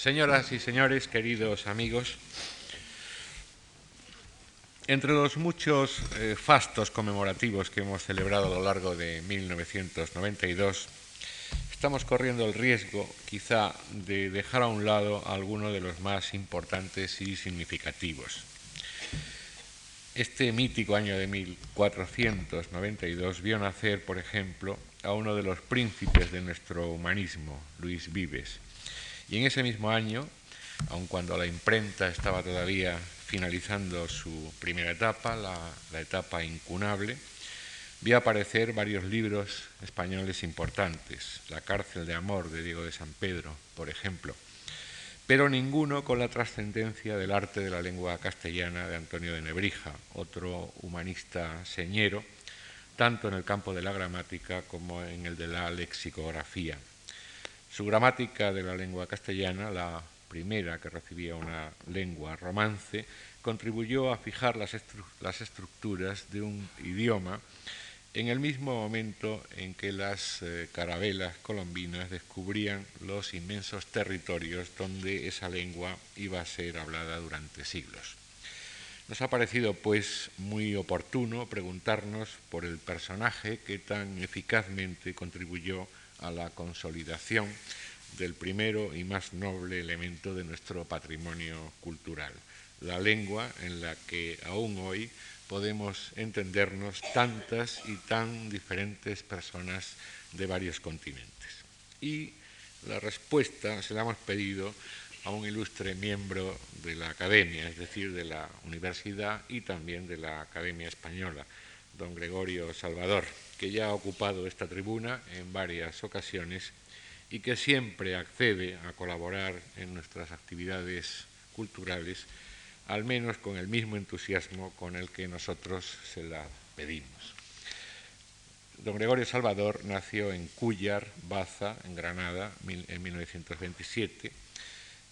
Señoras y señores, queridos amigos, entre los muchos eh, fastos conmemorativos que hemos celebrado a lo largo de 1992, estamos corriendo el riesgo quizá de dejar a un lado alguno de los más importantes y significativos. Este mítico año de 1492 vio nacer, por ejemplo, a uno de los príncipes de nuestro humanismo, Luis Vives. Y en ese mismo año, aun cuando la imprenta estaba todavía finalizando su primera etapa, la, etapa incunable, vio aparecer varios libros españoles importantes, La cárcel de amor de Diego de San Pedro, por ejemplo, pero ninguno con la trascendencia del arte de la lengua castellana de Antonio de Nebrija, otro humanista señero, tanto en el campo de la gramática como en el de la lexicografía. Su gramática de la lengua castellana, la primera que recibía una lengua romance, contribuyó a fijar las, estructuras de un idioma en el mismo momento en que las eh, carabelas colombinas descubrían los inmensos territorios donde esa lengua iba a ser hablada durante siglos. Nos ha parecido pues muy oportuno preguntarnos por el personaje que tan eficazmente contribuyó a la consolidación del primero y más noble elemento de nuestro patrimonio cultural, la lengua en la que aún hoy podemos entendernos tantas y tan diferentes personas de varios continentes. Y la respuesta se la hemos pedido a un ilustre miembro de la Academia, es decir, de la Universidad y también de la Academia Española, don Gregorio Salvador, que ya ha ocupado esta tribuna en varias ocasiones y que siempre accede a colaborar en nuestras actividades culturales al menos con el mismo entusiasmo con el que nosotros se la pedimos. Don Gregorio Salvador nació en Cúllar, Baza, en Granada, en 1927.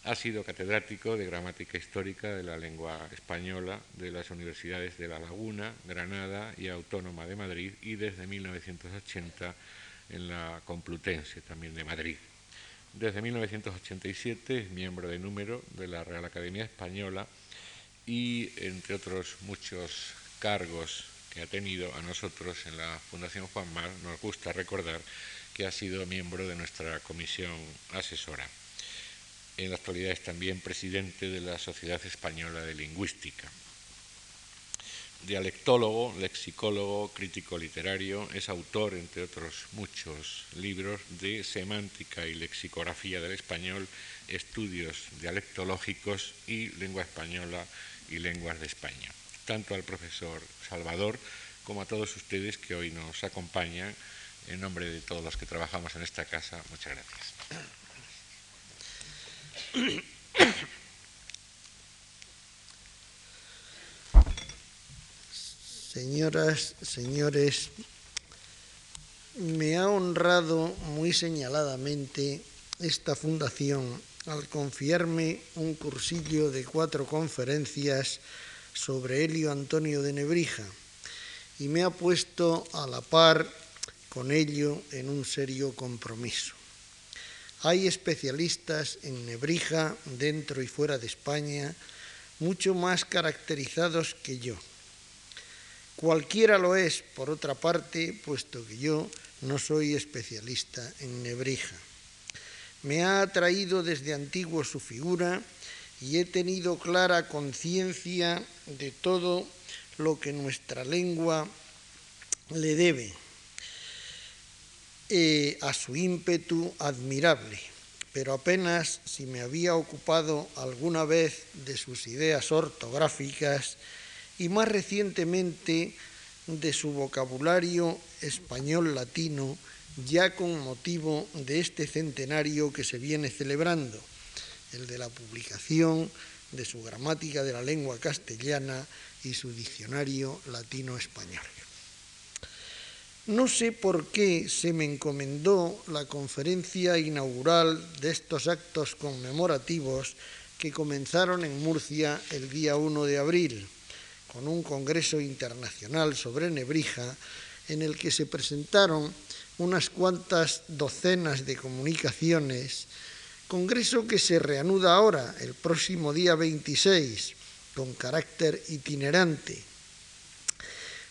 Ha sido catedrático de gramática histórica de la lengua española de las universidades de La Laguna, Granada y Autónoma de Madrid y desde 1980 en la Complutense, también de Madrid. Desde 1987 es miembro de número de la Real Academia Española y entre otros muchos cargos que ha tenido a nosotros en la Fundación Juan Mar, nos gusta recordar que ha sido miembro de nuestra comisión asesora. En la actualidad es también presidente de la Sociedad Española de Lingüística. Dialectólogo, lexicólogo, crítico literario, es autor, entre otros muchos libros, de semántica y lexicografía del español, estudios dialectológicos y lengua española y Lenguas de España. Tanto al profesor Salvador como a todos ustedes que hoy nos acompañan, en nombre de todos los que trabajamos en esta casa, muchas gracias. Señoras, señores, me ha honrado muy señaladamente esta fundación al confiarme un cursillo de cuatro conferencias sobre Helio Antonio de Nebrija y me ha puesto a la par con ello en un serio compromiso. Hay especialistas en Nebrija, dentro y fuera de España, mucho más caracterizados que yo. Cualquiera lo es, por otra parte, puesto que yo no soy especialista en Nebrija. Me ha atraído desde antiguo su figura y he tenido clara conciencia de todo lo que nuestra lengua le debe eh, a su ímpetu admirable, pero apenas si me había ocupado alguna vez de sus ideas ortográficas y más recientemente de su vocabulario español latino ya con motivo de este centenario que se viene celebrando, el de la publicación de su gramática de la lengua castellana y su diccionario latino-español. No sé por qué se me encomendó la conferencia inaugural de estos actos conmemorativos que comenzaron en Murcia el día 1 de abril, con un congreso internacional sobre Nebrija, en el que se presentaron unas cuantas docenas de comunicaciones Congreso que se reanuda ahora, el próximo día 26, con carácter itinerante.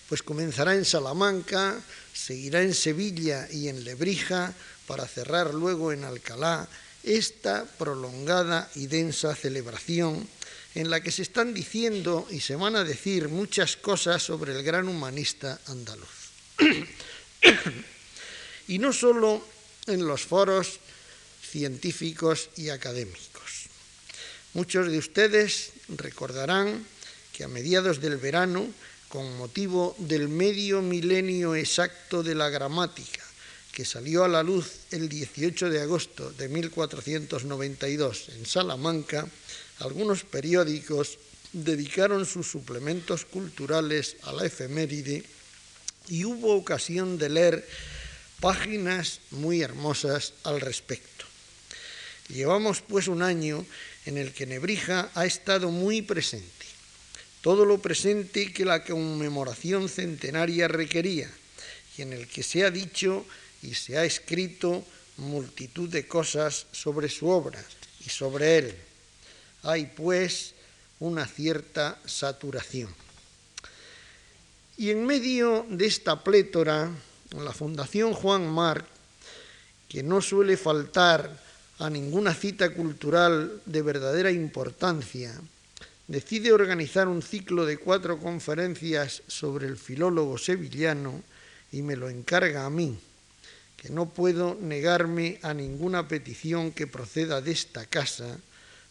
Pues comenzará en Salamanca, seguirá en Sevilla y en Lebrija, para cerrar luego en Alcalá esta prolongada y densa celebración en la que se están diciendo y se van a decir muchas cosas sobre el gran humanista andaluz. y no solo en los foros científicos y académicos. Muchos de ustedes recordarán que a mediados del verano, con motivo del medio milenio exacto de la gramática, que salió a la luz el 18 de agosto de 1492 en Salamanca, algunos periódicos dedicaron sus suplementos culturales a la efeméride y hubo ocasión de leer páginas muy hermosas al respecto. Llevamos pues un año en el que Nebrija ha estado muy presente, todo lo presente que la conmemoración centenaria requería y en el que se ha dicho y se ha escrito multitud de cosas sobre su obra y sobre él. Hay pues una cierta saturación. Y en medio de esta plétora, la Fundación Juan Marc, que no suele faltar a ninguna cita cultural de verdadera importancia, decide organizar un ciclo de cuatro conferencias sobre el filólogo sevillano y me lo encarga a mí, que no puedo negarme a ninguna petición que proceda de esta casa,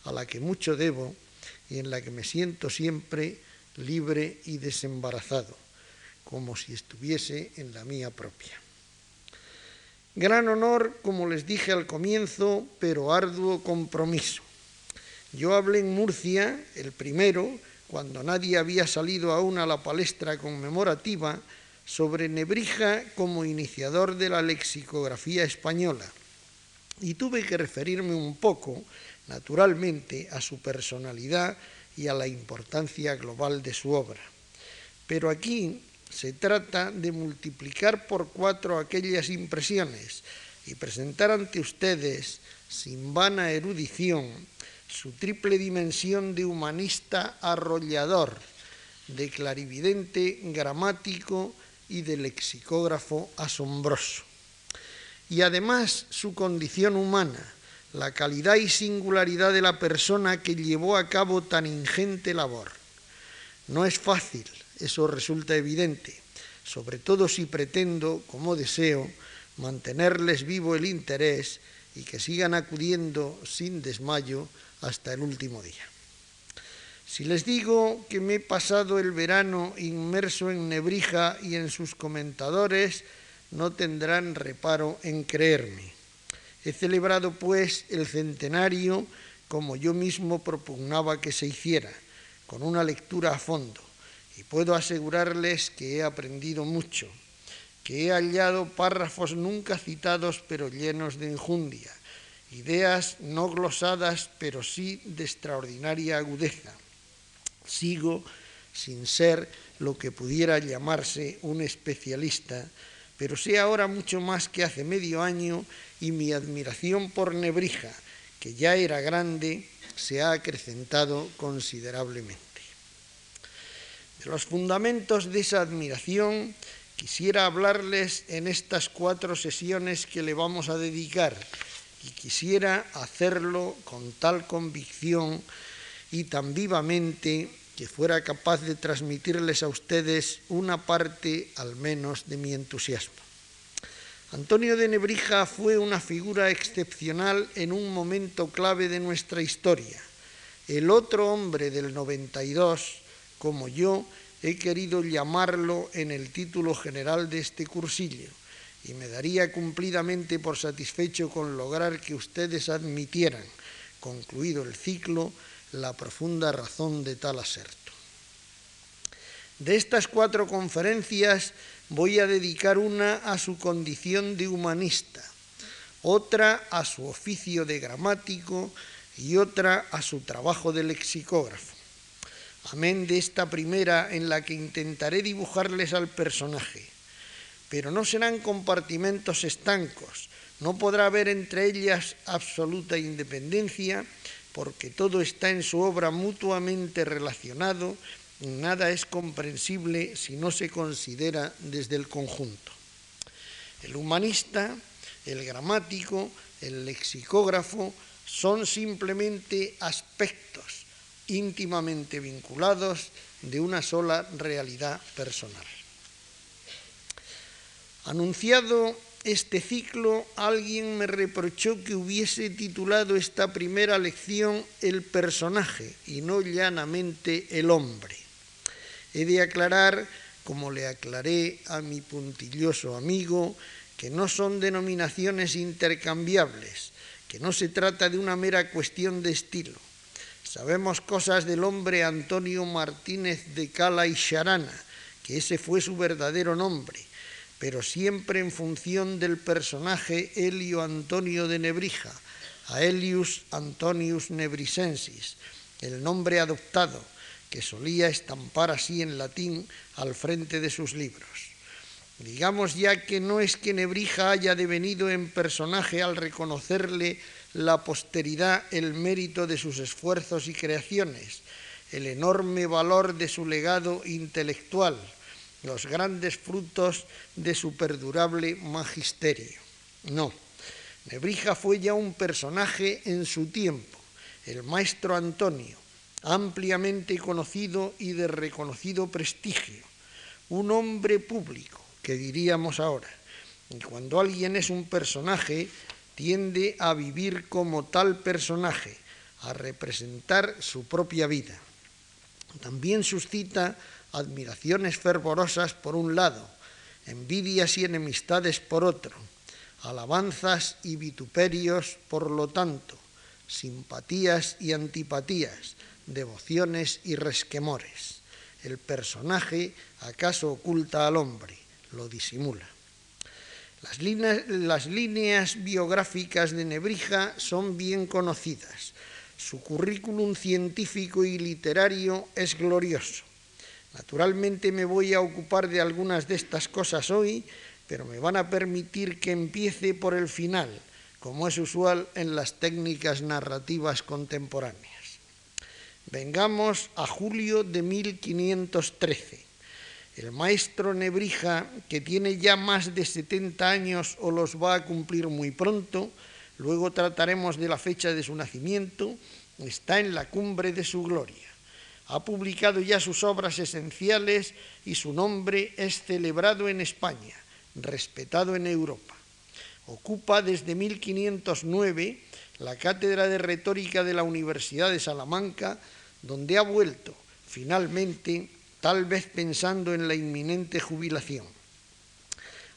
a la que mucho debo y en la que me siento siempre libre y desembarazado como si estuviese en la mía propia. Gran honor, como les dije al comienzo, pero arduo compromiso. Yo hablé en Murcia, el primero, cuando nadie había salido aún a la palestra conmemorativa, sobre Nebrija como iniciador de la lexicografía española. Y tuve que referirme un poco, naturalmente, a su personalidad y a la importancia global de su obra. Pero aquí se trata de multiplicar por cuatro aquellas impresiones y presentar ante ustedes, sin vana erudición, su triple dimensión de humanista arrollador, de clarividente gramático y de lexicógrafo asombroso. Y además su condición humana, la calidad y singularidad de la persona que llevó a cabo tan ingente labor. No es fácil, eso resulta evidente, sobre todo si pretendo, como deseo, mantenerles vivo el interés y que sigan acudiendo sin desmayo hasta el último día. Si les digo que me he pasado el verano inmerso en Nebrija y en sus comentadores, no tendrán reparo en creerme. He celebrado, pues, el centenario como yo mismo propugnaba que se hiciera, con una lectura a fondo, y puedo asegurarles que he aprendido mucho, que he hallado párrafos nunca citados pero llenos de enjundia, ideas no glosadas pero sí de extraordinaria agudeza. Sigo sin ser lo que pudiera llamarse un especialista, pero sé ahora mucho más que hace medio año y mi admiración por Nebrija, que ya era grande, se ha acrecentado considerablemente los fundamentos de esa admiración quisiera hablarles en estas cuatro sesiones que le vamos a dedicar y quisiera hacerlo con tal convicción y tan vivamente que fuera capaz de transmitirles a ustedes una parte al menos de mi entusiasmo. Antonio de Nebrija fue una figura excepcional en un momento clave de nuestra historia. El otro hombre del 92 como yo he querido llamarlo en el título general de este cursillo y me daría cumplidamente por satisfecho con lograr que ustedes admitieran, concluido el ciclo, la profunda razón de tal aserto. De estas cuatro conferencias voy a dedicar una a su condición de humanista, otra a su oficio de gramático y otra a su trabajo de lexicógrafo amén de esta primera en la que intentaré dibujarles al personaje, pero no serán compartimentos estancos, No podrá haber entre ellas absoluta independencia porque todo está en su obra mutuamente relacionado nada es comprensible si no se considera desde el conjunto. El humanista, el gramático, el lexicógrafo son simplemente aspectos íntimamente vinculados de una sola realidad personal. Anunciado este ciclo, alguien me reprochó que hubiese titulado esta primera lección El personaje y no llanamente el hombre. He de aclarar, como le aclaré a mi puntilloso amigo, que no son denominaciones intercambiables, que no se trata de una mera cuestión de estilo. Sabemos cosas del hombre Antonio Martínez de Cala y Charana, que ese fue su verdadero nombre, pero siempre en función del personaje Helio Antonio de Nebrija, Aelius Antonius Nebrisensis, el nombre adoptado, que solía estampar así en latín al frente de sus libros. Digamos ya que no es que Nebrija haya devenido en personaje al reconocerle la posteridad el mérito de sus esfuerzos y creaciones, el enorme valor de su legado intelectual, los grandes frutos de su perdurable magisterio. No, Nebrija fue ya un personaje en su tiempo, el maestro Antonio, ampliamente conocido y de reconocido prestigio, un hombre público, que diríamos ahora. Y cuando alguien es un personaje, tiende a vivir como tal personaje, a representar su propia vida. También suscita admiraciones fervorosas por un lado, envidias y enemistades por otro, alabanzas y vituperios por lo tanto, simpatías y antipatías, devociones y resquemores. El personaje acaso oculta al hombre, lo disimula. Las líneas, las líneas, biográficas de Nebrija son bien conocidas. Su currículum científico y literario es glorioso. Naturalmente me voy a ocupar de algunas de estas cosas hoy, pero me van a permitir que empiece por el final, como es usual en las técnicas narrativas contemporáneas. Vengamos a julio de 1513. El maestro Nebrija, que tiene ya más de 70 años o los va a cumplir muy pronto, luego trataremos de la fecha de su nacimiento, está en la cumbre de su gloria. Ha publicado ya sus obras esenciales y su nombre es celebrado en España, respetado en Europa. Ocupa desde 1509 la cátedra de retórica de la Universidad de Salamanca, donde ha vuelto, finalmente, tal vez pensando en la inminente jubilación.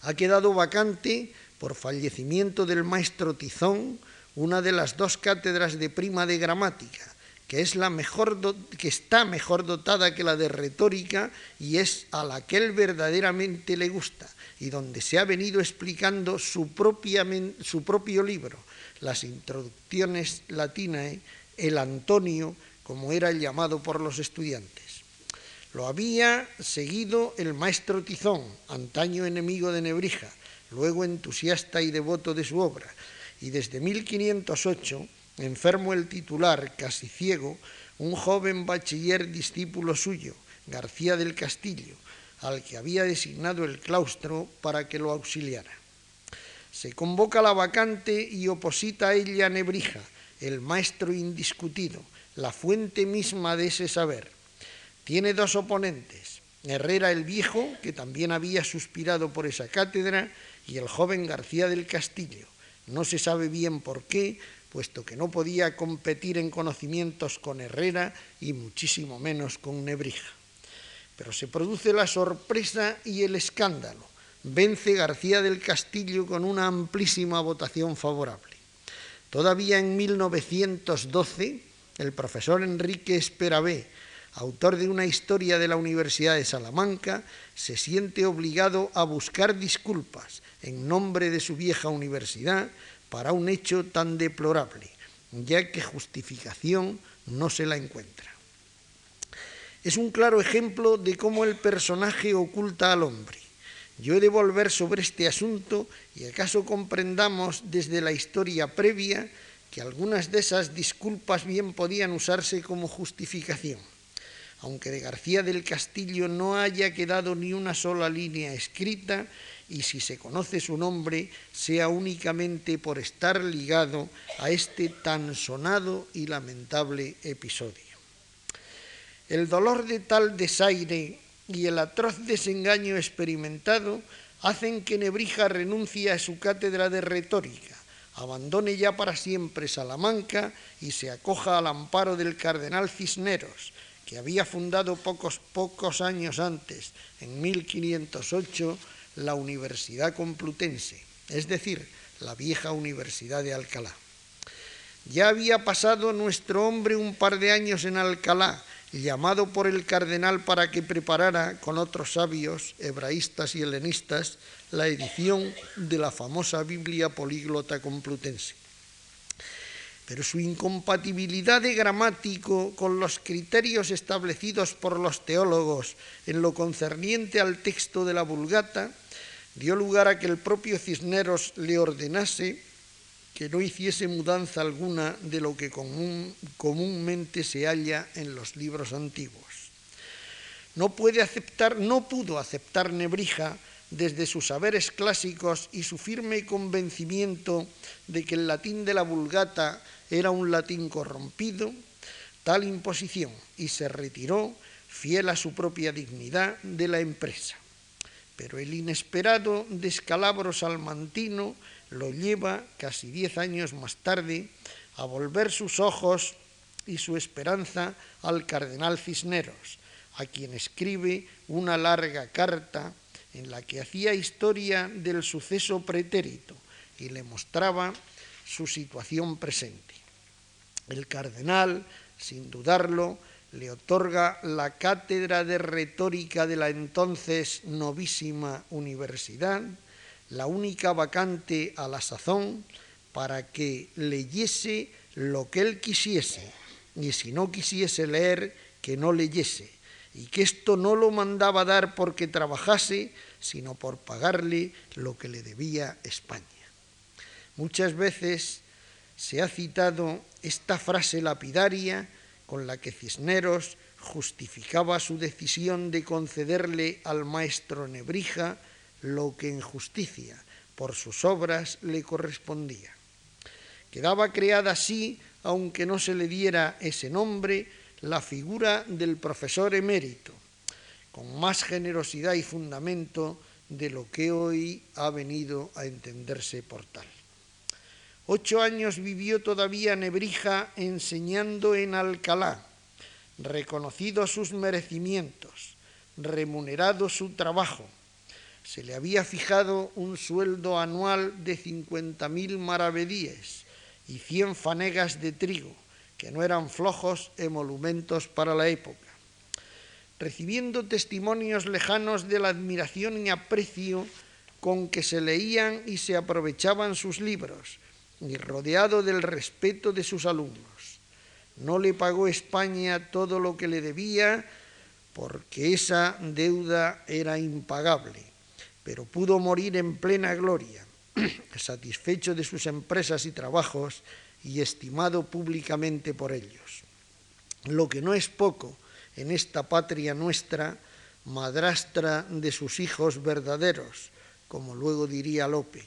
Ha quedado vacante, por fallecimiento del maestro Tizón, una de las dos cátedras de prima de gramática, que, es la mejor que está mejor dotada que la de retórica y es a la que él verdaderamente le gusta, y donde se ha venido explicando su, su propio libro, las introducciones latinae, el Antonio, como era llamado por los estudiantes. Lo había seguido el maestro Tizón, antaño enemigo de Nebrija, luego entusiasta y devoto de su obra, y desde 1508, enfermo el titular, casi ciego, un joven bachiller discípulo suyo, García del Castillo, al que había designado el claustro para que lo auxiliara. Se convoca la vacante y oposita a ella Nebrija, el maestro indiscutido, la fuente misma de ese saber. Tiene dos oponentes, Herrera el Viejo, que también había suspirado por esa cátedra, y el joven García del Castillo. No se sabe bien por qué, puesto que no podía competir en conocimientos con Herrera y muchísimo menos con Nebrija. Pero se produce la sorpresa y el escándalo. Vence García del Castillo con una amplísima votación favorable. Todavía en 1912, el profesor Enrique Esperabé, autor de una historia de la Universidad de Salamanca, se siente obligado a buscar disculpas en nombre de su vieja universidad para un hecho tan deplorable, ya que justificación no se la encuentra. Es un claro ejemplo de cómo el personaje oculta al hombre. Yo he de volver sobre este asunto y acaso comprendamos desde la historia previa que algunas de esas disculpas bien podían usarse como justificación. Aunque de García del Castillo no haya quedado ni una sola línea escrita, y si se conoce su nombre, sea únicamente por estar ligado a este tan sonado y lamentable episodio. El dolor de tal desaire y el atroz desengaño experimentado hacen que Nebrija renuncie a su cátedra de retórica, abandone ya para siempre Salamanca y se acoja al amparo del cardenal Cisneros, que había fundado pocos, pocos años antes, en 1508, la Universidad Complutense, es decir, la vieja Universidad de Alcalá. Ya había pasado nuestro hombre un par de años en Alcalá, llamado por el cardenal para que preparara con otros sabios, hebraístas y helenistas, la edición de la famosa Biblia políglota complutense. Pero su incompatibilidad de gramático con los criterios establecidos por los teólogos en lo concerniente al texto de la Vulgata dio lugar a que el propio Cisneros le ordenase que no hiciese mudanza alguna de lo que comúnmente se halla en los libros antiguos. No puede aceptar, no pudo aceptar Nebrija desde sus saberes clásicos y su firme convencimiento de que el latín de la Vulgata era un latín corrompido, tal imposición y se retiró, fiel a su propia dignidad, de la empresa pero el inesperado descalabro salmantino lo lleva, casi diez años más tarde, a volver sus ojos y su esperanza al cardenal Cisneros, a quien escribe una larga carta en la que hacía historia del suceso pretérito y le mostraba su situación presente. El cardenal, sin dudarlo, le otorga la cátedra de retórica de la entonces novísima universidad, la única vacante a la sazón, para que leyese lo que él quisiese, y si no quisiese leer, que no leyese, y que esto no lo mandaba dar porque trabajase, sino por pagarle lo que le debía España. Muchas veces se ha citado esta frase lapidaria con la que Cisneros justificaba su decisión de concederle al maestro Nebrija lo que en justicia por sus obras le correspondía. Quedaba creada así, aunque no se le diera ese nombre, la figura del profesor emérito, con más generosidad y fundamento de lo que hoy ha venido a entenderse por tal. Ocho años vivió todavía Nebrija enseñando en Alcalá, reconocido sus merecimientos, remunerado su trabajo. Se le había fijado un sueldo anual de cincuenta mil maravedíes y cien fanegas de trigo, que no eran flojos emolumentos para la época. Recibiendo testimonios lejanos de la admiración y aprecio con que se leían y se aprovechaban sus libros, y rodeado del respeto de sus alumnos. No le pagó España todo lo que le debía porque esa deuda era impagable, pero pudo morir en plena gloria, satisfecho de sus empresas y trabajos y estimado públicamente por ellos. Lo que no es poco en esta patria nuestra, madrastra de sus hijos verdaderos, como luego diría Lope.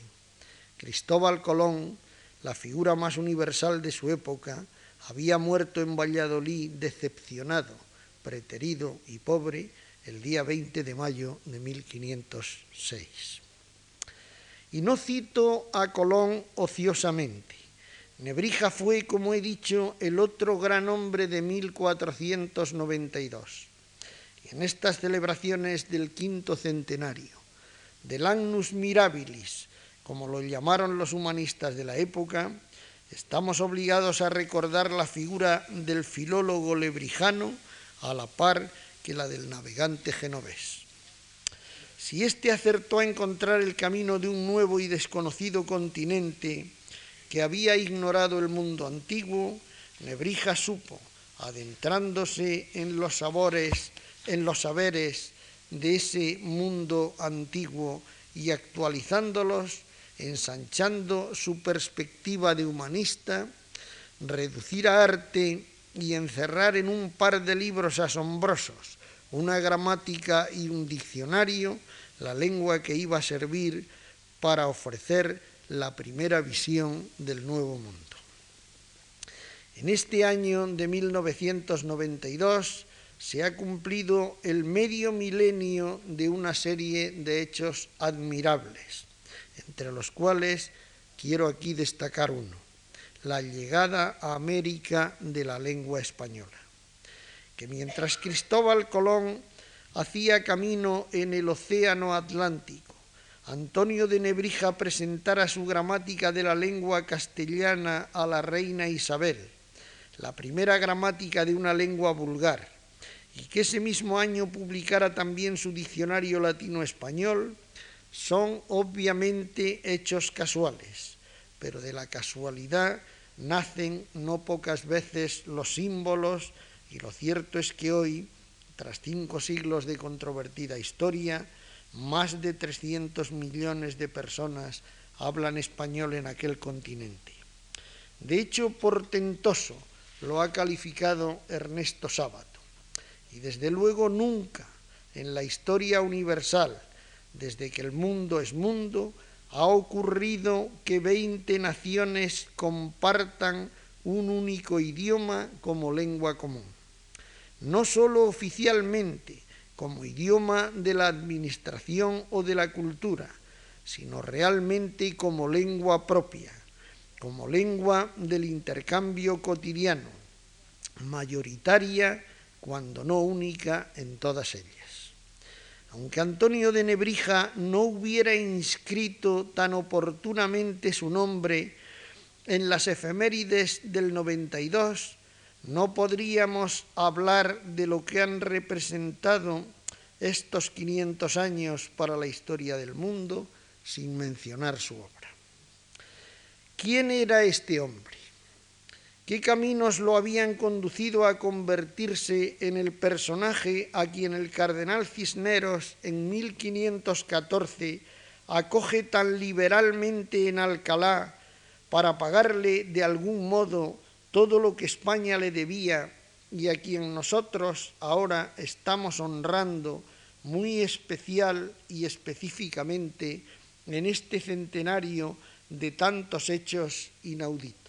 Cristóbal Colón la figura más universal de su época, había muerto en Valladolid decepcionado, preterido y pobre el día 20 de mayo de 1506. Y no cito a Colón ociosamente. Nebrija fue, como he dicho, el otro gran hombre de 1492. Y en estas celebraciones del quinto centenario, del Agnus Mirabilis, como lo llamaron los humanistas de la época, estamos obligados a recordar la figura del filólogo lebrijano a la par que la del navegante genovés. Si éste acertó a encontrar el camino de un nuevo y desconocido continente que había ignorado el mundo antiguo, Nebrija supo, adentrándose en los sabores, en los saberes de ese mundo antiguo y actualizándolos, ensanchando su perspectiva de humanista, reducir a arte y encerrar en un par de libros asombrosos una gramática y un diccionario la lengua que iba a servir para ofrecer la primera visión del nuevo mundo. En este año de 1992 se ha cumplido el medio milenio de una serie de hechos admirables, entre los cuales quiero aquí destacar uno, la llegada a América de la lengua española, que mientras Cristóbal Colón hacía camino en el Océano Atlántico, Antonio de Nebrija presentara su gramática de la lengua castellana a la reina Isabel, la primera gramática de una lengua vulgar, y que ese mismo año publicara también su diccionario latino-español, son obviamente hechos casuales, pero de la casualidad nacen no pocas veces los símbolos y lo cierto es que hoy, tras cinco siglos de controvertida historia, más de 300 millones de personas hablan español en aquel continente. De hecho, portentoso lo ha calificado Ernesto Sábato. Y desde luego nunca en la historia universal, desde que el mundo es mundo, ha ocurrido que 20 naciones compartan un único idioma como lengua común. No sólo oficialmente, como idioma de la administración o de la cultura, sino realmente como lengua propia, como lengua del intercambio cotidiano, mayoritaria cuando no única en todas ellas. Aunque Antonio de Nebrija no hubiera inscrito tan oportunamente su nombre en las efemérides del 92, no podríamos hablar de lo que han representado estos 500 años para la historia del mundo sin mencionar su obra. ¿Quién era este hombre? ¿Qué caminos lo habían conducido a convertirse en el personaje a quien el cardenal Cisneros en 1514 acoge tan liberalmente en Alcalá para pagarle de algún modo todo lo que España le debía y a quien nosotros ahora estamos honrando muy especial y específicamente en este centenario de tantos hechos inauditos.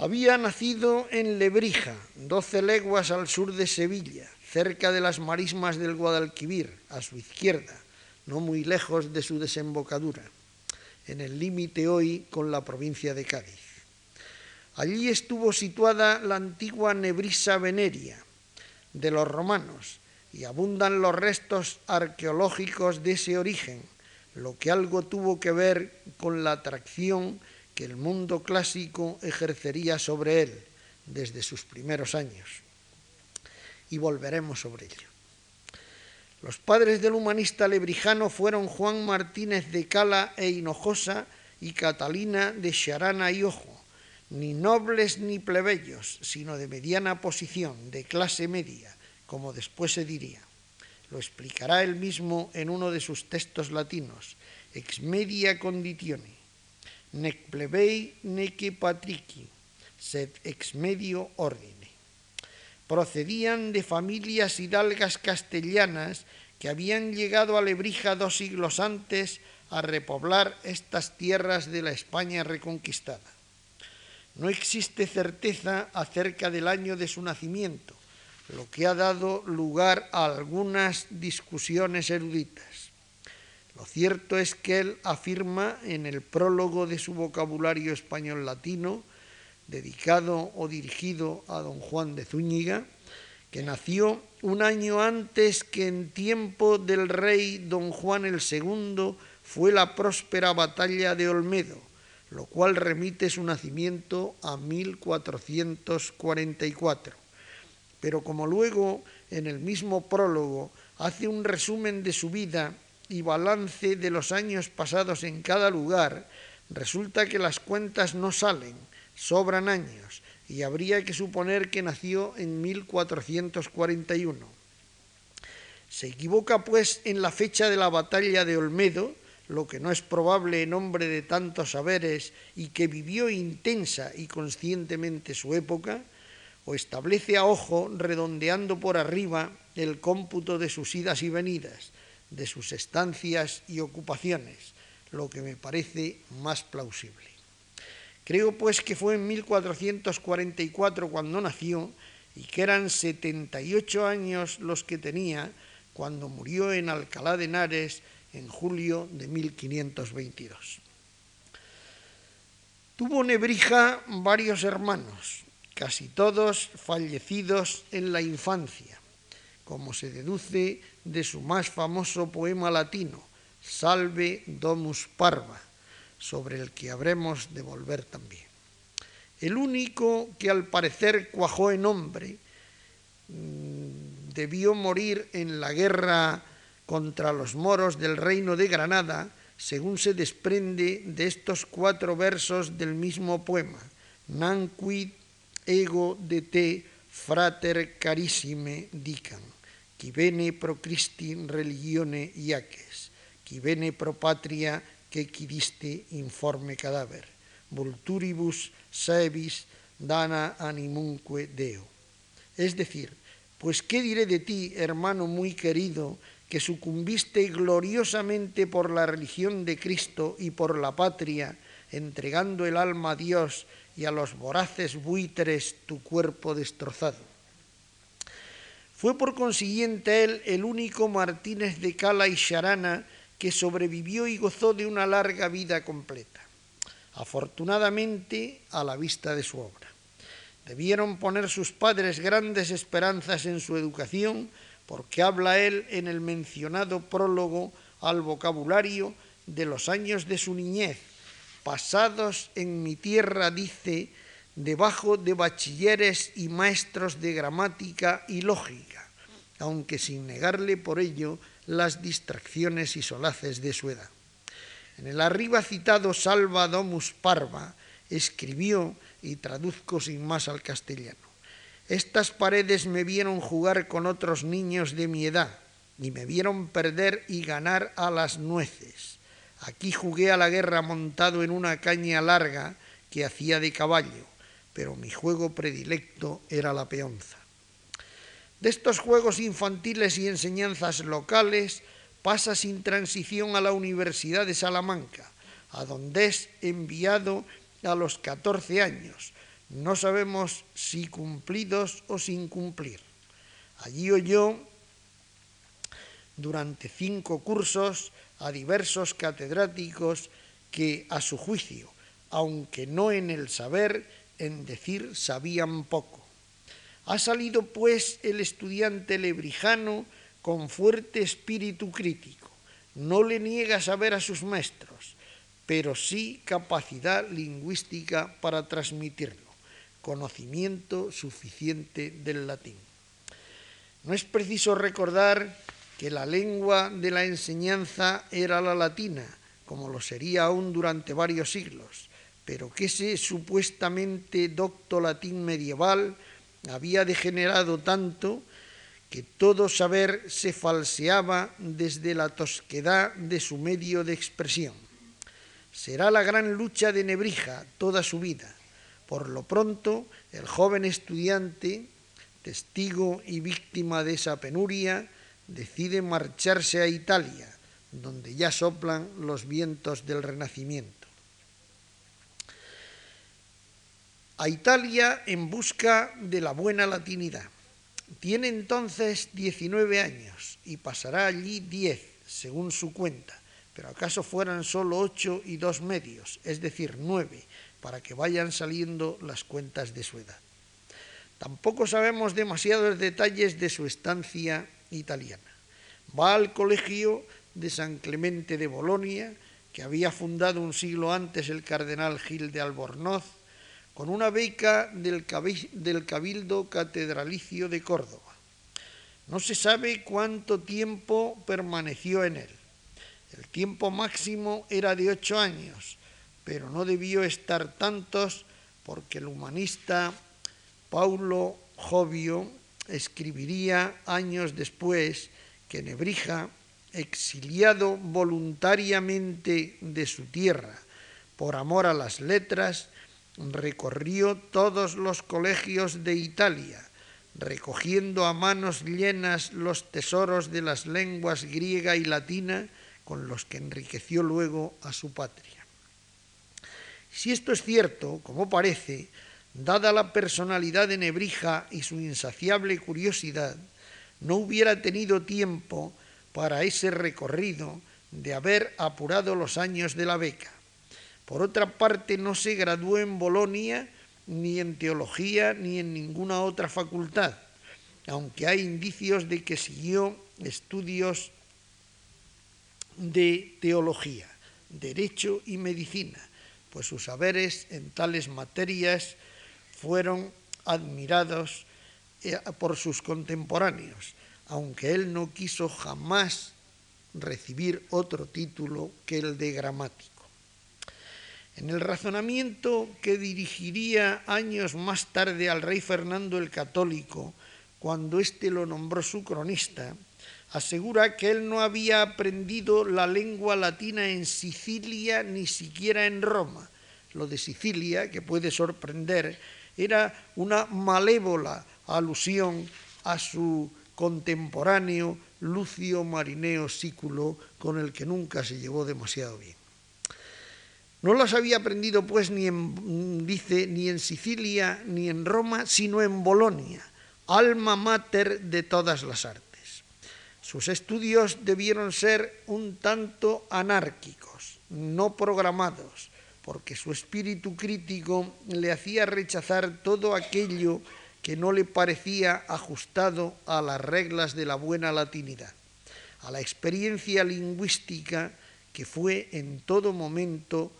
Había nacido en Lebrija, doce leguas al sur de Sevilla, cerca de las marismas del Guadalquivir, a su izquierda, no muy lejos de su desembocadura, en el límite hoy con la provincia de Cádiz. Allí estuvo situada la antigua Nebrisa Veneria de los romanos y abundan los restos arqueológicos de ese origen, lo que algo tuvo que ver con la atracción que el mundo clásico ejercería sobre él desde sus primeros años. Y volveremos sobre ello. Los padres del humanista lebrijano fueron Juan Martínez de Cala e Hinojosa y Catalina de Charana y Ojo, ni nobles ni plebeyos, sino de mediana posición, de clase media, como después se diría. Lo explicará él mismo en uno de sus textos latinos, ex media conditione, nec plebei neque patrici, sed ex medio ordine. Procedían de familias hidalgas castellanas que habían llegado a Lebrija dos siglos antes a repoblar estas tierras de la España reconquistada. No existe certeza acerca del año de su nacimiento, lo que ha dado lugar a algunas discusiones eruditas. Lo cierto es que él afirma en el prólogo de su vocabulario español latino, dedicado o dirigido a don Juan de Zúñiga, que nació un año antes que en tiempo del rey don Juan el II fue la próspera batalla de Olmedo, lo cual remite su nacimiento a 1444 pero como luego en el mismo prólogo hace un resumen de su vida y balance de los años pasados en cada lugar, resulta que las cuentas no salen, sobran años, y habría que suponer que nació en 1441. Se equivoca, pues, en la fecha de la batalla de Olmedo, lo que no es probable en hombre de tantos saberes y que vivió intensa y conscientemente su época, o establece a ojo, redondeando por arriba, el cómputo de sus idas y venidas, de sus estancias y ocupaciones, lo que me parece más plausible. Creo pues que fue en 1444 cuando nació y que eran 78 años los que tenía cuando murió en Alcalá de Henares en julio de 1522. Tuvo Nebrija varios hermanos, casi todos fallecidos en la infancia, como se deduce de su más famoso poema latino, Salve Domus Parva, sobre el que habremos de volver también. El único que al parecer cuajó en hombre mm, debió morir en la guerra contra los moros del reino de Granada, según se desprende de estos cuatro versos del mismo poema, Nanquid ego de te frater carissime dicam, qui bene pro Christi religione iaces, qui bene pro patria que quidiste informe cadáver, vulturibus saevis dana animunque deo. Es decir, pues qué diré de ti, hermano muy querido, que sucumbiste gloriosamente por la religión de Cristo y por la patria, entregando el alma a Dios y a los voraces buitres tu cuerpo destrozado. Fue por consiguiente él el único Martínez de Cala y Charana que sobrevivió y gozó de una larga vida completa, afortunadamente a la vista de su obra. Debieron poner sus padres grandes esperanzas en su educación, porque habla él en el mencionado prólogo al vocabulario de los años de su niñez, pasados en mi tierra, dice, debajo de bachilleres y maestros de gramática y lógica, aunque sin negarle por ello las distracciones y solaces de su edad. En el arriba citado Salva Domus Parva escribió, y traduzco sin más al castellano, estas paredes me vieron jugar con otros niños de mi edad, y me vieron perder y ganar a las nueces. Aquí jugué a la guerra montado en una caña larga que hacía de caballo, pero mi juego predilecto era la peonza. De estos juegos infantiles y enseñanzas locales pasa sin transición a la Universidad de Salamanca, a donde es enviado a los 14 años, no sabemos si cumplidos o sin cumplir. Allí oyó durante cinco cursos a diversos catedráticos que, a su juicio, aunque no en el saber, en decir sabían poco. Ha salido pues el estudiante lebrijano con fuerte espíritu crítico. No le niega saber a sus maestros, pero sí capacidad lingüística para transmitirlo, conocimiento suficiente del latín. No es preciso recordar que la lengua de la enseñanza era la latina, como lo sería aún durante varios siglos, pero que ese supuestamente docto latín medieval había degenerado tanto que todo saber se falseaba desde la tosquedad de su medio de expresión. Será la gran lucha de Nebrija toda su vida. Por lo pronto, el joven estudiante, testigo y víctima de esa penuria, decide marcharse a Italia, donde ya soplan los vientos del Renacimiento. A Italia en busca de la buena latinidad. Tiene entonces 19 años y pasará allí 10, según su cuenta, pero acaso fueran solo 8 y dos medios, es decir, 9, para que vayan saliendo las cuentas de su edad. Tampoco sabemos demasiados detalles de su estancia italiana. Va al colegio de San Clemente de Bolonia, que había fundado un siglo antes el cardenal Gil de Albornoz, con una beca del, Cabildo Catedralicio de Córdoba. No se sabe cuánto tiempo permaneció en él. El tiempo máximo era de ocho años, pero no debió estar tantos porque el humanista Paulo Jovio escribiría años después que Nebrija, exiliado voluntariamente de su tierra por amor a las letras, recorrió todos los colegios de Italia, recogiendo a manos llenas los tesoros de las lenguas griega y latina con los que enriqueció luego a su patria. Si esto es cierto, como parece, dada la personalidad de Nebrija y su insaciable curiosidad, no hubiera tenido tiempo para ese recorrido de haber apurado los años de la beca. Por otra parte, no se graduó en Bolonia ni en teología ni en ninguna otra facultad, aunque hay indicios de que siguió estudios de teología, derecho y medicina, pues sus saberes en tales materias fueron admirados eh, por sus contemporáneos, aunque él no quiso jamás recibir otro título que el de gramático. En el razonamiento que dirigiría años más tarde al rey Fernando el Católico, cuando éste lo nombró su cronista, asegura que él no había aprendido la lengua latina en Sicilia ni siquiera en Roma. Lo de Sicilia, que puede sorprender, era una malévola alusión a su contemporáneo Lucio Marineo Sículo, con el que nunca se llevó demasiado bien. No las había aprendido, pues, ni en, dice, ni en Sicilia ni en Roma, sino en Bolonia, alma mater de todas las artes. Sus estudios debieron ser un tanto anárquicos, no programados, porque su espíritu crítico le hacía rechazar todo aquello que no le parecía ajustado a las reglas de la buena latinidad, a la experiencia lingüística que fue en todo momento,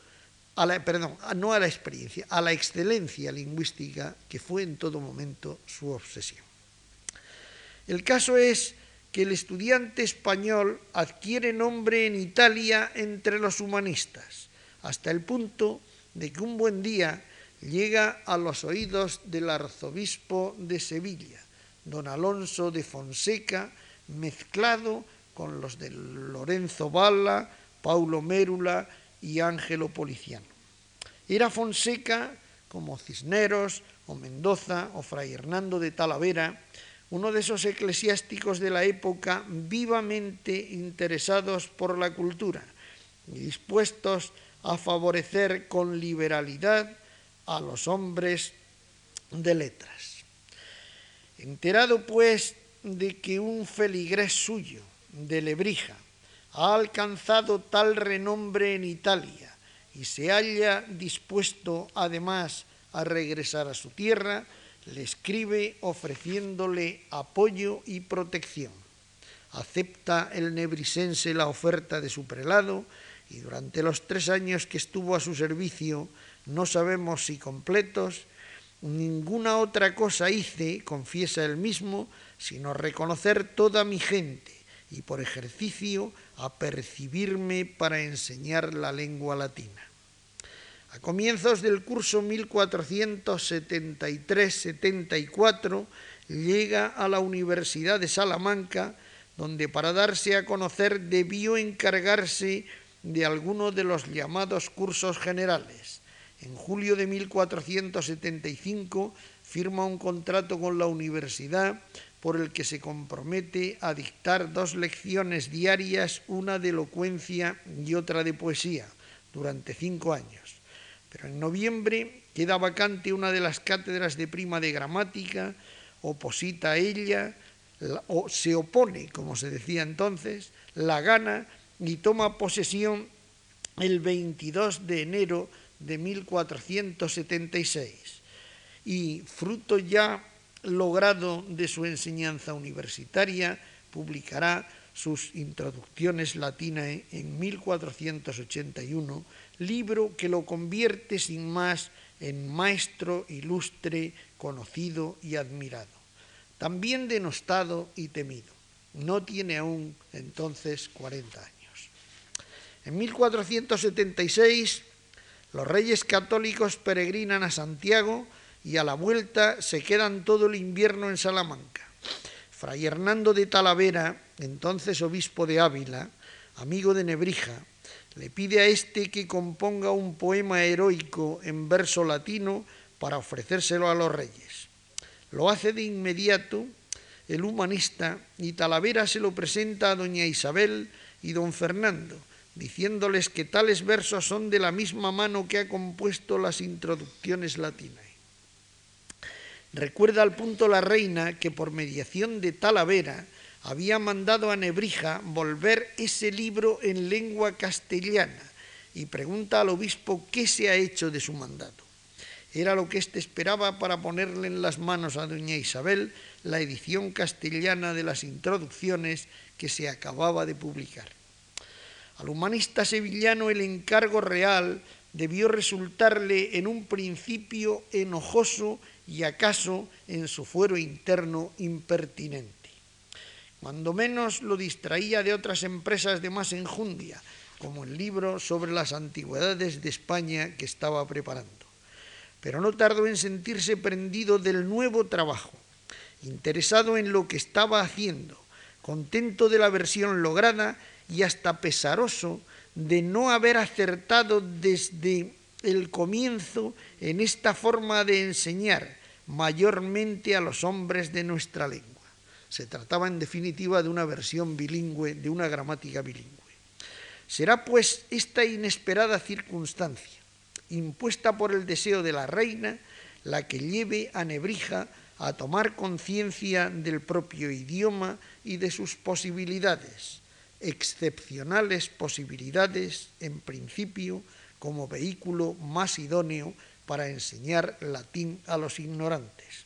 a la, perdón, no a la experiencia, a la excelencia lingüística que fue en todo momento su obsesión. El caso es que el estudiante español adquiere nombre en Italia entre los humanistas, hasta el punto de que un buen día llega a los oídos del arzobispo de Sevilla, don Alonso de Fonseca, mezclado con los de Lorenzo Balla, Paulo Mérula y Ángelo Policiano. Era Fonseca, como Cisneros o Mendoza o Fray Hernando de Talavera, uno de esos eclesiásticos de la época vivamente interesados por la cultura y dispuestos a favorecer con liberalidad a los hombres de letras. Enterado pues de que un feligrés suyo de Lebrija ha alcanzado tal renombre en Italia y se halla dispuesto además a regresar a su tierra, le escribe ofreciéndole apoyo y protección. Acepta el nebrisense la oferta de su prelado y durante los tres años que estuvo a su servicio no sabemos si completos, ninguna otra cosa hice, confiesa él mismo, sino reconocer toda mi gente y por ejercicio apercibirme para enseñar la lengua latina. A comienzos del curso 1473-74 llega a la Universidad de Salamanca, donde para darse a conocer debió encargarse de alguno de los llamados cursos generales. En julio de 1475 firma un contrato con la universidad por el que se compromete a dictar dos lecciones diarias, una de elocuencia y otra de poesía, durante cinco años. Pero en noviembre queda vacante una de las cátedras de prima de gramática, oposita a ella, o se opone, como se decía entonces, la gana y toma posesión el 22 de enero de 1476 y fruto ya logrado de su enseñanza universitaria, publicará sus introducciones latinas en 1481, libro que lo convierte sin más en maestro ilustre, conocido y admirado, también denostado y temido. No tiene aún entonces 40 años. En 1476 los reyes católicos peregrinan a Santiago y a la vuelta se quedan todo el invierno en Salamanca. Fray Hernando de Talavera entonces obispo de Ávila, amigo de Nebrija, le pide a éste que componga un poema heroico en verso latino para ofrecérselo a los reyes. Lo hace de inmediato el humanista y Talavera se lo presenta a doña Isabel y don Fernando, diciéndoles que tales versos son de la misma mano que ha compuesto las introducciones latinas. Recuerda al punto la reina que por mediación de Talavera había mandado a Nebrija volver ese libro en lengua castellana y pregunta al obispo qué se ha hecho de su mandato. Era lo que éste esperaba para ponerle en las manos a doña Isabel la edición castellana de las introducciones que se acababa de publicar. Al humanista sevillano el encargo real debió resultarle en un principio enojoso y acaso en su fuero interno impertinente. Cuando menos lo distraía de otras empresas de más enjundia, como el libro sobre las antigüedades de España que estaba preparando. Pero no tardó en sentirse prendido del nuevo trabajo, interesado en lo que estaba haciendo, contento de la versión lograda y hasta pesaroso de no haber acertado desde el comienzo en esta forma de enseñar mayormente a los hombres de nuestra lengua. Se trataba en definitiva de una versión bilingüe, de una gramática bilingüe. Será pues esta inesperada circunstancia, impuesta por el deseo de la reina, la que lleve a Nebrija a tomar conciencia del propio idioma y de sus posibilidades, excepcionales posibilidades, en principio, como vehículo más idóneo para enseñar latín a los ignorantes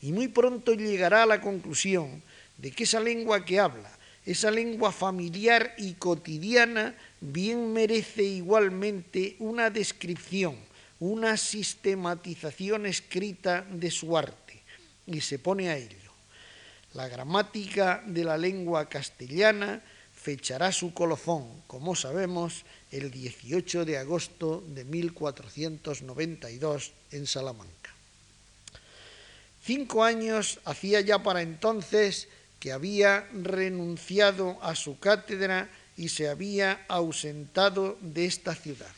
y muy pronto llegará a la conclusión de que esa lengua que habla, esa lengua familiar y cotidiana, bien merece igualmente una descripción, una sistematización escrita de su arte, y se pone a ello. La gramática de la lengua castellana fechará su colofón, como sabemos, el 18 de agosto de 1492 en Salamanca. Cinco años hacía ya para entonces que había renunciado a su cátedra y se había ausentado de esta ciudad.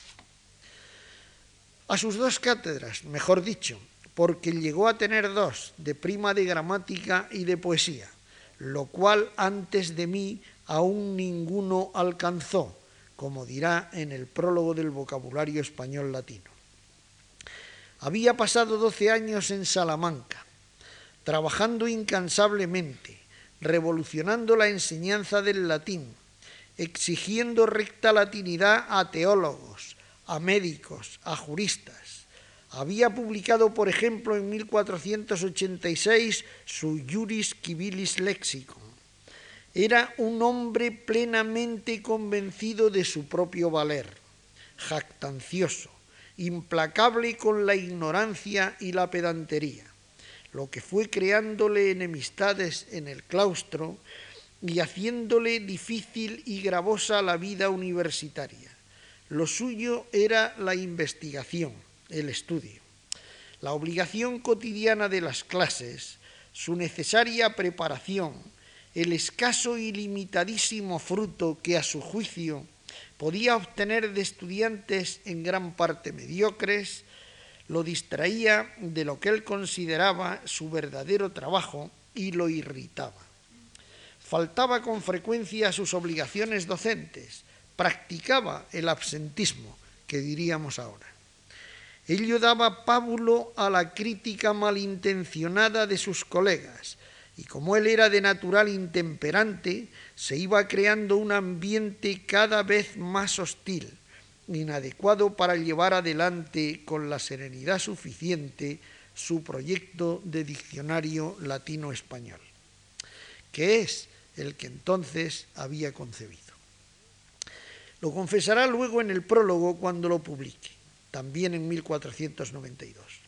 A sus dos cátedras, mejor dicho, porque llegó a tener dos, de prima de gramática y de poesía, lo cual antes de mí aún ninguno alcanzó, como dirá en el prólogo del vocabulario español latino. Había pasado doce años en Salamanca, trabajando incansablemente, revolucionando la enseñanza del latín, exigiendo recta latinidad a teólogos, a médicos, a juristas. Había publicado, por ejemplo, en 1486 su Juris Civilis Lexicon. Era un hombre plenamente convencido de su propio valer, jactancioso, implacable con la ignorancia y la pedantería lo que fue creándole enemistades en el claustro y haciéndole difícil y gravosa la vida universitaria. Lo suyo era la investigación, el estudio. La obligación cotidiana de las clases, su necesaria preparación, el escaso y limitadísimo fruto que a su juicio podía obtener de estudiantes en gran parte mediocres, lo distraía de lo que él consideraba su verdadero trabajo y lo irritaba. Faltaba con frecuencia a sus obligaciones docentes, practicaba el absentismo, que diríamos ahora. Ello daba pábulo a la crítica malintencionada de sus colegas, y como él era de natural intemperante, se iba creando un ambiente cada vez más hostil inadecuado para llevar adelante con la serenidad suficiente su proyecto de diccionario latino-español, que es el que entonces había concebido. Lo confesará luego en el prólogo cuando lo publique, también en 1492,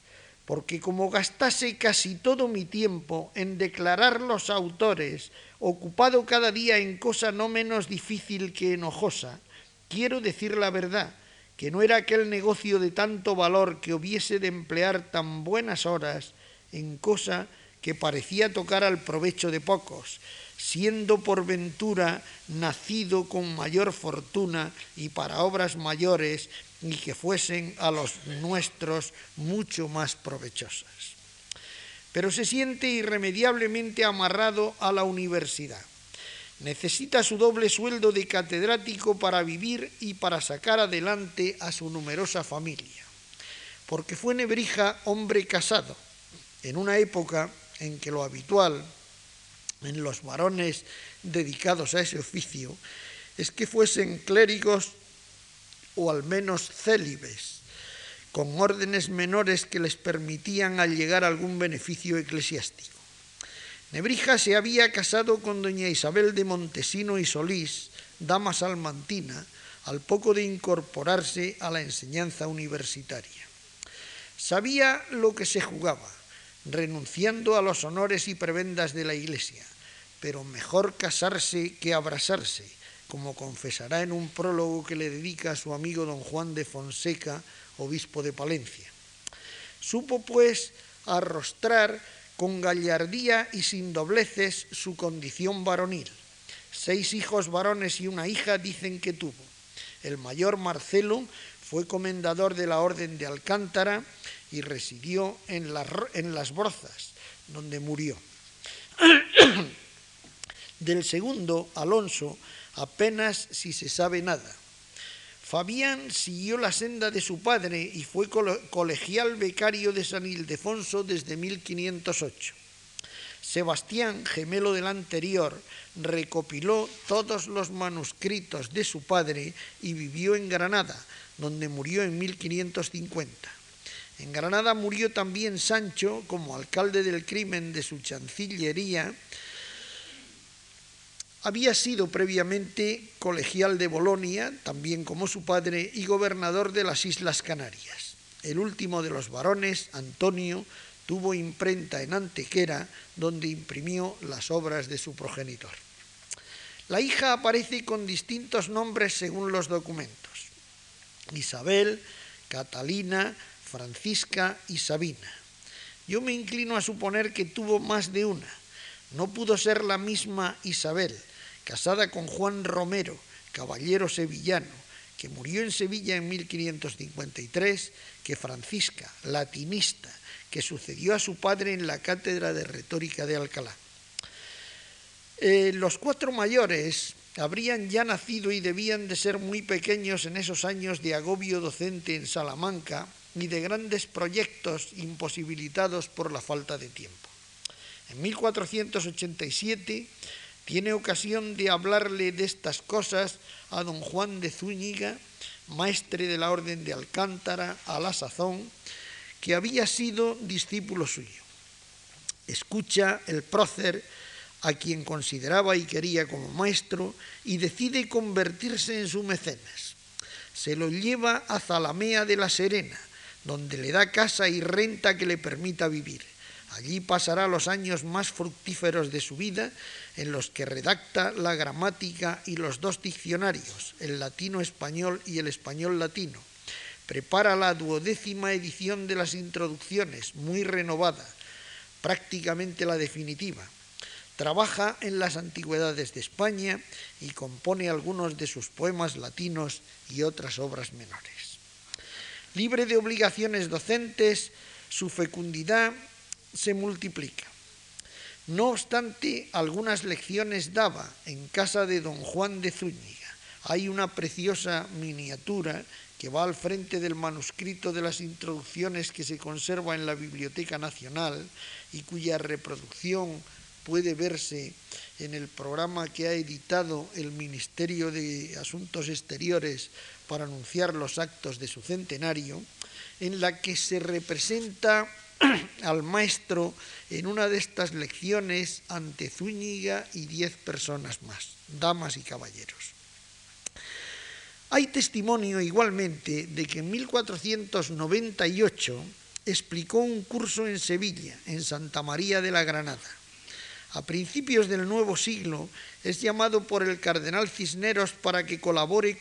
porque como gastase casi todo mi tiempo en declarar los autores, ocupado cada día en cosa no menos difícil que enojosa, Quiero decir la verdad, que no era aquel negocio de tanto valor que hubiese de emplear tan buenas horas en cosa que parecía tocar al provecho de pocos, siendo por ventura nacido con mayor fortuna y para obras mayores y que fuesen a los nuestros mucho más provechosas. Pero se siente irremediablemente amarrado a la universidad. Necesita su doble sueldo de catedrático para vivir y para sacar adelante a su numerosa familia. Porque fue Nebrija hombre casado, en una época en que lo habitual en los varones dedicados a ese oficio es que fuesen clérigos o al menos célibes, con órdenes menores que les permitían allegar algún beneficio eclesiástico. Nebrija se había casado con doña Isabel de Montesino y Solís, dama salmantina, al poco de incorporarse a la enseñanza universitaria. Sabía lo que se jugaba, renunciando a los honores y prebendas de la Iglesia, pero mejor casarse que abrasarse, como confesará en un prólogo que le dedica a su amigo don Juan de Fonseca, obispo de Palencia. Supo, pues, arrostrar con gallardía y sin dobleces su condición varonil. Seis hijos varones y una hija dicen que tuvo. El mayor Marcelo fue comendador de la Orden de Alcántara y residió en, en las Brozas, donde murió. Del segundo, Alonso, apenas si se sabe nada. Fabián siguió la senda de su padre y fue colegial becario de San Ildefonso desde 1508. Sebastián, gemelo del anterior, recopiló todos los manuscritos de su padre y vivió en Granada, donde murió en 1550. En Granada murió también Sancho como alcalde del crimen de su chancillería había sido previamente colegial de Bolonia, también como su padre, y gobernador de las Islas Canarias. El último de los varones, Antonio, tuvo imprenta en Antequera, donde imprimió las obras de su progenitor. La hija aparece con distintos nombres según los documentos. Isabel, Catalina, Francisca y Sabina. Yo me inclino a suponer que tuvo más de una. No pudo ser la misma Isabel, casada con Juan Romero, caballero sevillano, que murió en Sevilla en 1553, que Francisca, latinista, que sucedió a su padre en la cátedra de retórica de Alcalá. Eh, los cuatro mayores habrían ya nacido y debían de ser muy pequeños en esos años de agobio docente en Salamanca y de grandes proyectos imposibilitados por la falta de tiempo. En 1487 tiene ocasión de hablarle de estas cosas a don Juan de Zúñiga, maestre de la Orden de Alcántara, a la sazón, que había sido discípulo suyo. Escucha el prócer a quien consideraba y quería como maestro y decide convertirse en su mecenas. Se lo lleva a Zalamea de la Serena, donde le da casa y renta que le permita vivir. Allí pasará los años más fructíferos de su vida en los que redacta la gramática y los dos diccionarios, el latino-español y el español-latino. Prepara la duodécima edición de las introducciones, muy renovada, prácticamente la definitiva. Trabaja en las antigüedades de España y compone algunos de sus poemas latinos y otras obras menores. Libre de obligaciones docentes, su fecundidad se multiplica. No obstante, algunas lecciones daba en casa de don Juan de Zúñiga. Hay una preciosa miniatura que va al frente del manuscrito de las introducciones que se conserva en la Biblioteca Nacional y cuya reproducción puede verse en el programa que ha editado el Ministerio de Asuntos Exteriores para anunciar los actos de su centenario, en la que se representa al maestro en una de estas lecciones ante Zúñiga y diez personas más, damas y caballeros. Hay testimonio igualmente de que en 1498 explicó un curso en Sevilla, en Santa María de la Granada. A principios del nuevo siglo es llamado por el cardenal Cisneros para que colabore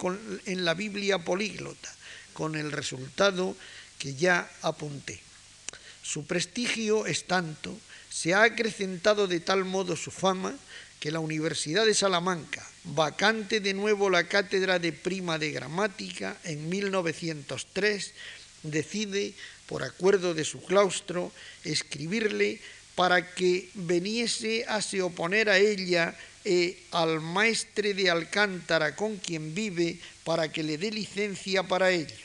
en la Biblia políglota, con el resultado que ya apunté. Su prestigio es tanto, se ha acrecentado de tal modo su fama que la Universidad de Salamanca, vacante de nuevo la cátedra de prima de gramática en 1903, decide, por acuerdo de su claustro, escribirle para que veniese a se oponer a ella e al maestre de Alcántara con quien vive para que le dé licencia para ello.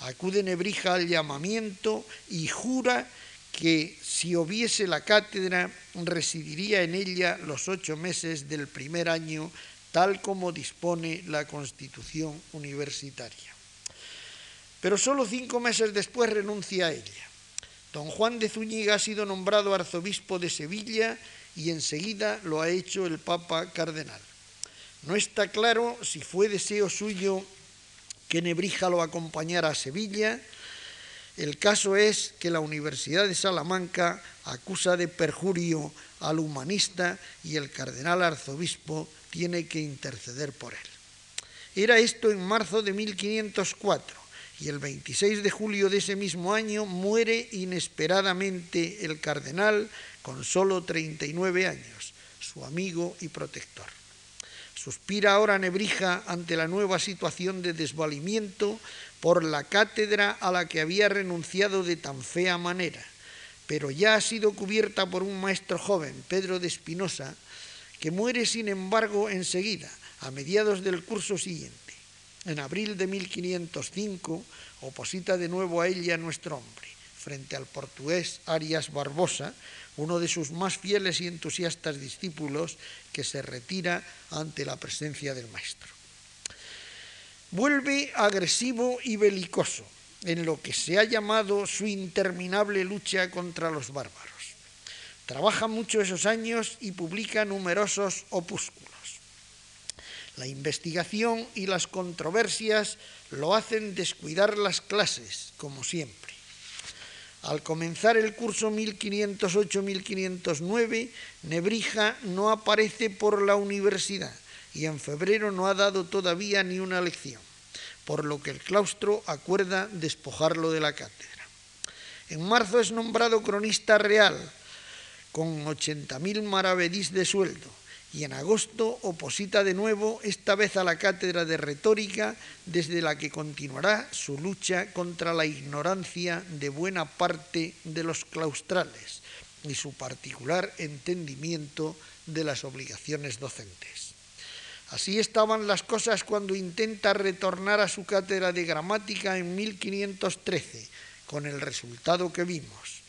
Acude Nebrija al llamamiento y jura que si hubiese la cátedra residiría en ella los ocho meses del primer año, tal como dispone la Constitución universitaria. Pero solo cinco meses después renuncia a ella. Don Juan de Zúñiga ha sido nombrado arzobispo de Sevilla y enseguida lo ha hecho el Papa Cardenal. No está claro si fue deseo suyo que Nebrija lo acompañara a Sevilla. El caso es que la Universidad de Salamanca acusa de perjurio al humanista y el cardenal arzobispo tiene que interceder por él. Era esto en marzo de 1504 y el 26 de julio de ese mismo año muere inesperadamente el cardenal con solo 39 años, su amigo y protector. Suspira ahora Nebrija ante la nueva situación de desvalimiento por la cátedra a la que había renunciado de tan fea manera, pero ya ha sido cubierta por un maestro joven, Pedro de Espinosa, que muere sin embargo enseguida, a mediados del curso siguiente. En abril de 1505 oposita de nuevo a ella nuestro hombre, frente al portugués Arias Barbosa, uno de sus más fieles y entusiastas discípulos, que se retira ante la presencia del maestro. Vuelve agresivo y belicoso en lo que se ha llamado su interminable lucha contra los bárbaros. Trabaja mucho esos años y publica numerosos opúsculos. La investigación y las controversias lo hacen descuidar las clases, como siempre. Al comenzar el curso 1508-1509, Nebrija no aparece por la universidad y en febrero no ha dado todavía ni una lección, por lo que el claustro acuerda despojarlo de la cátedra. En marzo es nombrado cronista real, con 80.000 maravedís de sueldo, y en agosto oposita de nuevo, esta vez a la cátedra de retórica, desde la que continuará su lucha contra la ignorancia de buena parte de los claustrales y su particular entendimiento de las obligaciones docentes. Así estaban las cosas cuando intenta retornar a su cátedra de gramática en 1513, con el resultado que vimos.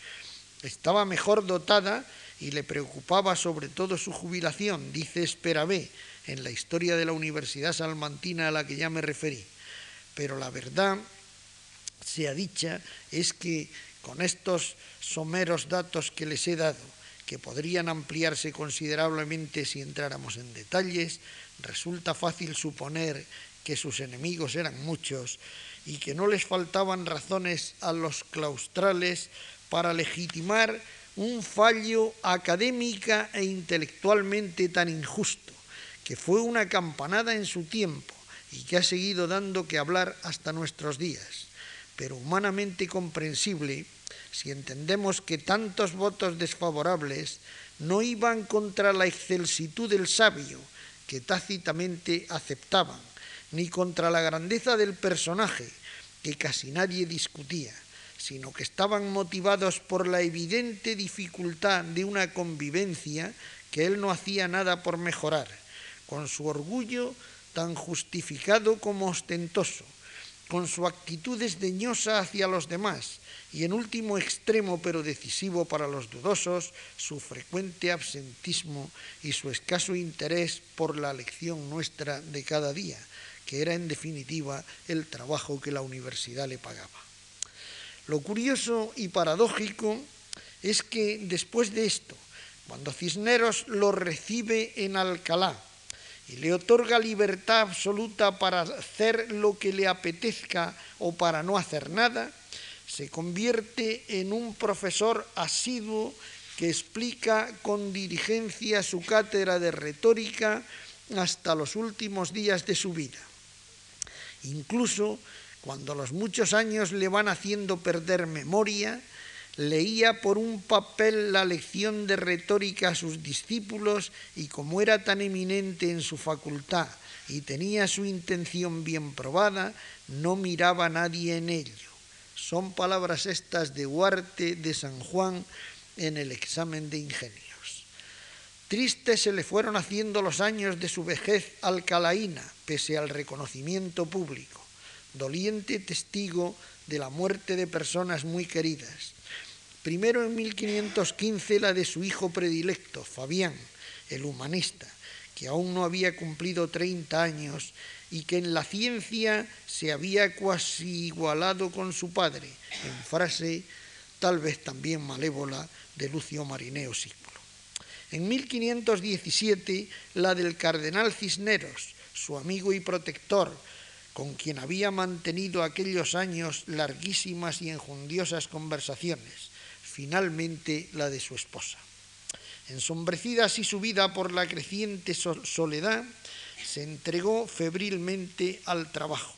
Estaba mejor dotada y le preocupaba sobre todo su jubilación, dice Esperabé en la historia de la Universidad Salmantina a la que ya me referí. Pero la verdad, sea dicha, es que con estos someros datos que les he dado, que podrían ampliarse considerablemente si entráramos en detalles, resulta fácil suponer que sus enemigos eran muchos y que no les faltaban razones a los claustrales para legitimar un fallo académica e intelectualmente tan injusto, que fue una campanada en su tiempo y que ha seguido dando que hablar hasta nuestros días, pero humanamente comprensible si entendemos que tantos votos desfavorables no iban contra la excelsitud del sabio, que tácitamente aceptaban, ni contra la grandeza del personaje, que casi nadie discutía, sino que estaban motivados por la evidente dificultad de una convivencia que él no hacía nada por mejorar, con su orgullo tan justificado como ostentoso, con su actitud desdeñosa hacia los demás y en último extremo pero decisivo para los dudosos, su frecuente absentismo y su escaso interés por la lección nuestra de cada día, que era en definitiva el trabajo que la universidad le pagaba. Lo curioso y paradójico es que después de esto, cuando Cisneros lo recibe en Alcalá y le otorga libertad absoluta para hacer lo que le apetezca o para no hacer nada, se convierte en un profesor asiduo que explica con diligencia su cátedra de retórica hasta los últimos días de su vida. Incluso cuando los muchos años le van haciendo perder memoria, leía por un papel la lección de retórica a sus discípulos y como era tan eminente en su facultad y tenía su intención bien probada, no miraba a nadie en ello. Son palabras estas de Huarte de San Juan en el examen de ingenios. Tristes se le fueron haciendo los años de su vejez alcalaína, pese al reconocimiento público, doliente testigo de la muerte de personas muy queridas. Primero en 1515 la de su hijo predilecto, Fabián, el humanista, que aún no había cumplido 30 años y que en la ciencia se había cuasi igualado con su padre, en frase tal vez también malévola de Lucio Marineo Sículo. En 1517 la del cardenal Cisneros, su amigo y protector, con quien había mantenido aquellos años larguísimas y enjundiosas conversaciones, finalmente la de su esposa. Ensombrecida así su vida por la creciente soledad, se entregó febrilmente al trabajo.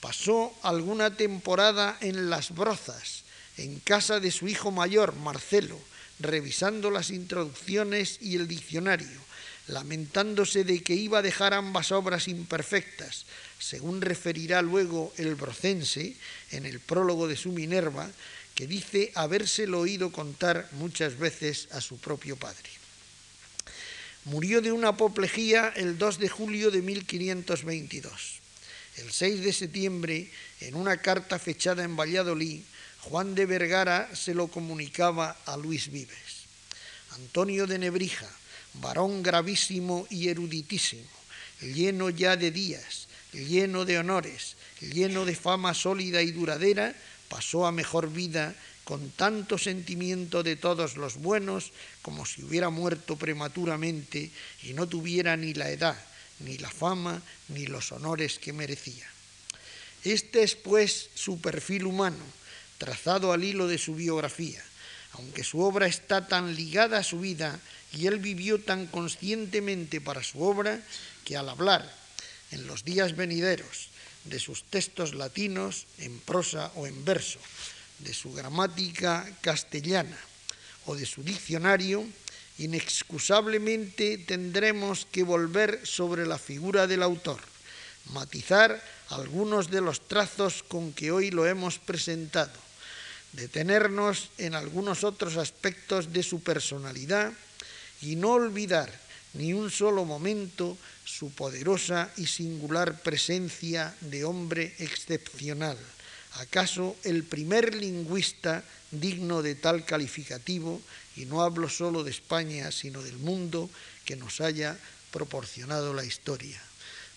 Pasó alguna temporada en las brozas, en casa de su hijo mayor, Marcelo, revisando las introducciones y el diccionario, lamentándose de que iba a dejar ambas obras imperfectas, según referirá luego el brocense en el prólogo de su Minerva, que dice habérselo oído contar muchas veces a su propio padre. Murió de una apoplejía el 2 de julio de 1522. El 6 de septiembre, en una carta fechada en Valladolid, Juan de Vergara se lo comunicaba a Luis Vives. Antonio de Nebrija, varón gravísimo y eruditísimo, lleno ya de días, lleno de honores, lleno de fama sólida y duradera, pasó a mejor vida con tanto sentimiento de todos los buenos como si hubiera muerto prematuramente y no tuviera ni la edad, ni la fama, ni los honores que merecía. Este es pues su perfil humano, trazado al hilo de su biografía, aunque su obra está tan ligada a su vida y él vivió tan conscientemente para su obra que al hablar en los días venideros de sus textos latinos en prosa o en verso, de su gramática castellana o de su diccionario, inexcusablemente tendremos que volver sobre la figura del autor, matizar algunos de los trazos con que hoy lo hemos presentado, detenernos en algunos otros aspectos de su personalidad y no olvidar ni un solo momento su poderosa y singular presencia de hombre excepcional, acaso el primer lingüista digno de tal calificativo, y no hablo solo de España, sino del mundo, que nos haya proporcionado la historia.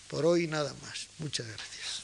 Por hoy nada más. Muchas gracias.